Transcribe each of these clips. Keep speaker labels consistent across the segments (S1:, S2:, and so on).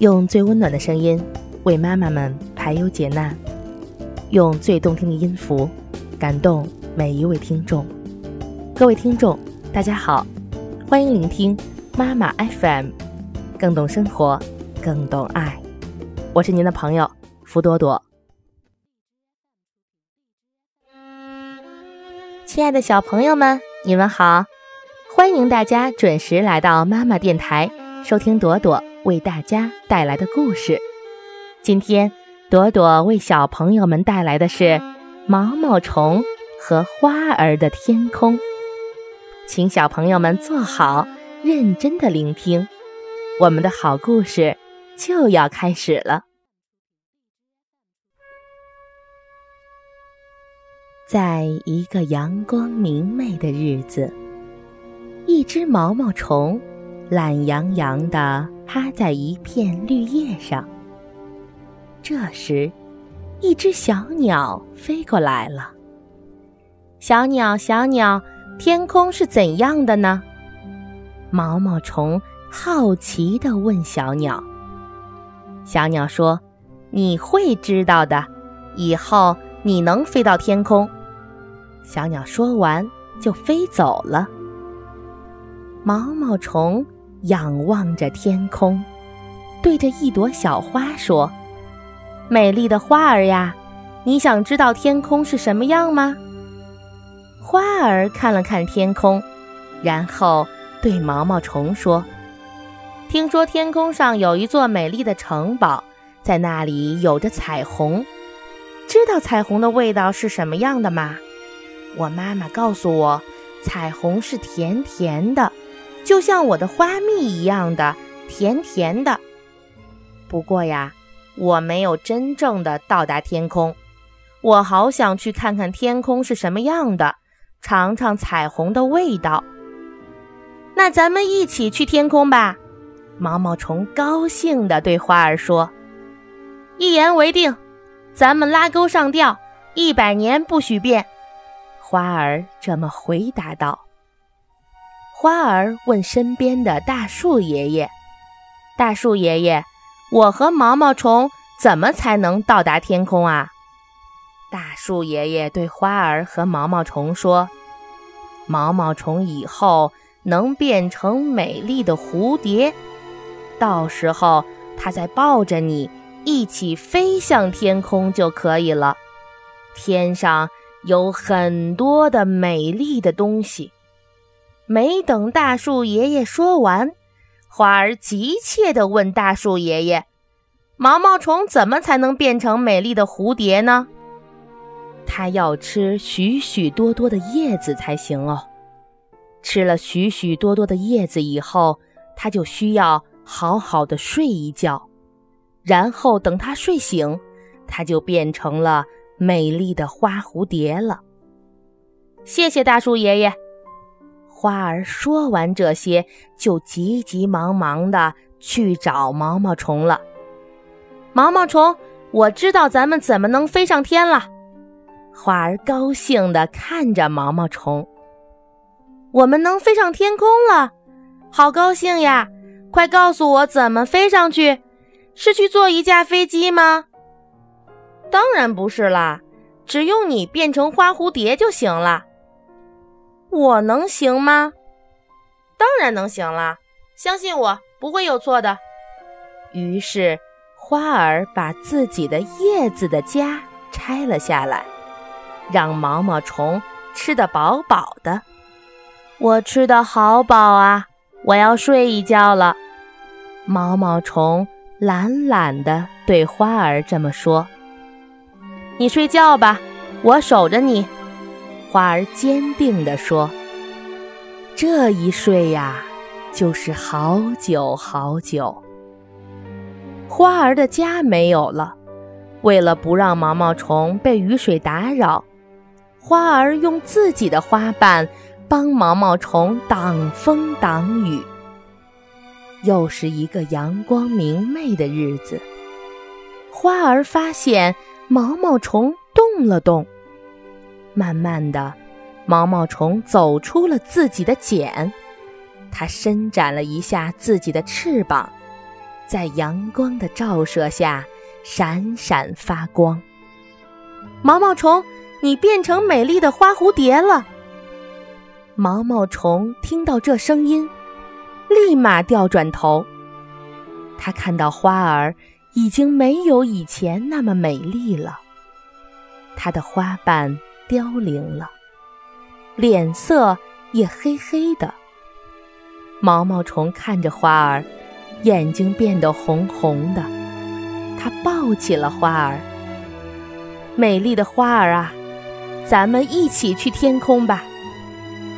S1: 用最温暖的声音为妈妈们排忧解难，用最动听的音符感动每一位听众。各位听众，大家好，欢迎聆听妈妈 FM，更懂生活，更懂爱。我是您的朋友福朵朵。亲爱的小朋友们，你们好，欢迎大家准时来到妈妈电台，收听朵朵。为大家带来的故事，今天朵朵为小朋友们带来的是毛毛虫和花儿的天空，请小朋友们坐好，认真的聆听，我们的好故事就要开始了。在一个阳光明媚的日子，一只毛毛虫懒洋洋的。趴在一片绿叶上。这时，一只小鸟飞过来了。小鸟，小鸟，天空是怎样的呢？毛毛虫好奇地问小鸟。小鸟说：“你会知道的，以后你能飞到天空。”小鸟说完就飞走了。毛毛虫。仰望着天空，对着一朵小花说：“美丽的花儿呀，你想知道天空是什么样吗？”花儿看了看天空，然后对毛毛虫说：“听说天空上有一座美丽的城堡，在那里有着彩虹。知道彩虹的味道是什么样的吗？我妈妈告诉我，彩虹是甜甜的。”就像我的花蜜一样的甜甜的。不过呀，我没有真正的到达天空。我好想去看看天空是什么样的，尝尝彩虹的味道。那咱们一起去天空吧！毛毛虫高兴地对花儿说：“一言为定，咱们拉钩上吊，一百年不许变。”花儿这么回答道。花儿问身边的大树爷爷：“大树爷爷，我和毛毛虫怎么才能到达天空啊？”大树爷爷对花儿和毛毛虫说：“毛毛虫以后能变成美丽的蝴蝶，到时候它再抱着你一起飞向天空就可以了。天上有很多的美丽的东西。”没等大树爷爷说完，花儿急切地问大树爷爷：“毛毛虫怎么才能变成美丽的蝴蝶呢？”它要吃许许多多的叶子才行哦。吃了许许多多的叶子以后，它就需要好好的睡一觉，然后等它睡醒，它就变成了美丽的花蝴蝶了。谢谢大树爷爷。花儿说完这些，就急急忙忙的去找毛毛虫了。毛毛虫，我知道咱们怎么能飞上天了。花儿高兴的看着毛毛虫，我们能飞上天空了，好高兴呀！快告诉我怎么飞上去？是去坐一架飞机吗？当然不是啦，只用你变成花蝴蝶就行了。我能行吗？当然能行了，相信我不会有错的。于是，花儿把自己的叶子的家拆了下来，让毛毛虫吃得饱饱的。我吃的好饱啊，我要睡一觉了。毛毛虫懒懒地对花儿这么说：“你睡觉吧，我守着你。”花儿坚定地说：“这一睡呀，就是好久好久。”花儿的家没有了，为了不让毛毛虫被雨水打扰，花儿用自己的花瓣帮毛毛虫挡风挡雨。又是一个阳光明媚的日子，花儿发现毛毛虫动了动。慢慢的，毛毛虫走出了自己的茧，它伸展了一下自己的翅膀，在阳光的照射下闪闪发光。毛毛虫，你变成美丽的花蝴蝶了！毛毛虫听到这声音，立马掉转头。他看到花儿已经没有以前那么美丽了，它的花瓣凋零了，脸色也黑黑的。毛毛虫看着花儿，眼睛变得红红的。它抱起了花儿，美丽的花儿啊，咱们一起去天空吧，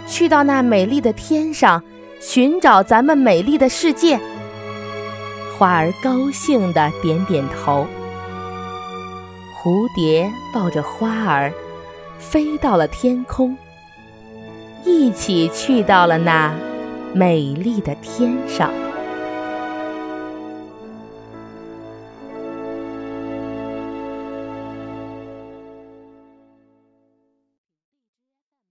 S1: 去到那美丽的天上，寻找咱们美丽的世界。花儿高兴地点点头。蝴蝶抱着花儿，飞到了天空，一起去到了那美丽的天上。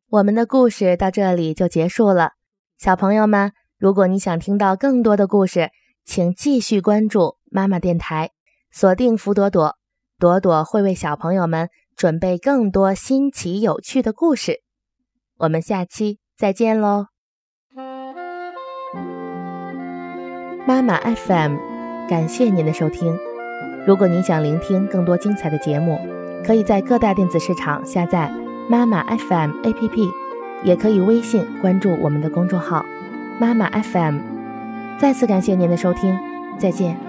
S1: 我们的故事到这里就结束了，小朋友们，如果你想听到更多的故事，请继续关注妈妈电台，锁定福朵朵，朵朵会为小朋友们准备更多新奇有趣的故事。我们下期再见喽！妈妈 FM，感谢您的收听。如果您想聆听更多精彩的节目，可以在各大电子市场下载妈妈 FM APP，也可以微信关注我们的公众号妈妈 FM。再次感谢您的收听，再见。